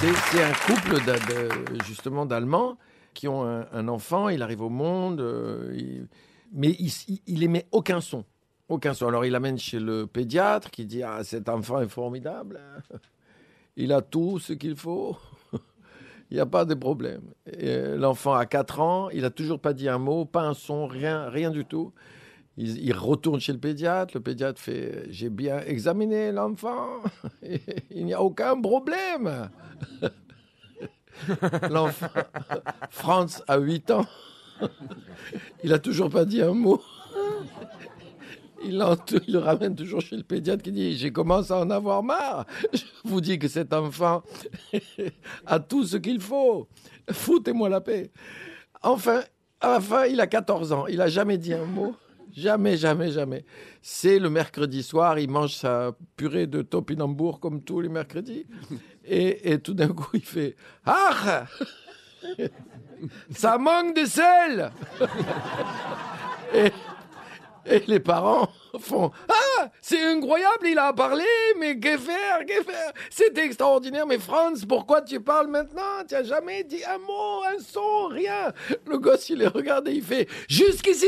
c'est un couple justement d'Allemands qui ont un, enfant, il arrive au monde, euh, mais il, il, il émet aucun son. Aucun son. Alors il l'amène chez le pédiatre qui dit Ah, cet enfant est formidable. Il a tout ce qu'il faut. Il n'y a pas de problème. L'enfant a 4 ans, il n'a toujours pas dit un mot, pas un son, rien, rien du tout. Il, il retourne chez le pédiatre. Le pédiatre fait J'ai bien examiné l'enfant. Il n'y a aucun problème. L'enfant, Franz a 8 ans. Il a toujours pas dit un mot. Il, le ramène toujours chez le pédiatre qui dit J'ai commencé à en avoir marre. Je vous dis que cet enfant a tout ce qu'il faut. Foutez-moi la paix. Enfin, à la fin, il a 14 ans. Il a jamais dit un mot. Jamais, jamais, jamais. C'est le mercredi soir, il mange sa purée de topinambour comme tous les mercredis. Et, et tout d'un coup, il fait Ah Ça manque de sel et, et les parents Ah C'est incroyable, il a parlé, mais que faire Que faire C'est extraordinaire, mais Franz, pourquoi tu parles maintenant? Tu n'as jamais dit un mot, un son, rien. Le gosse, il les regarde et il fait Jusqu'ici,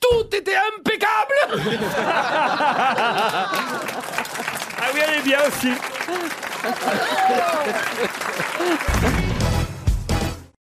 tout était impeccable Ah oui, elle est bien aussi.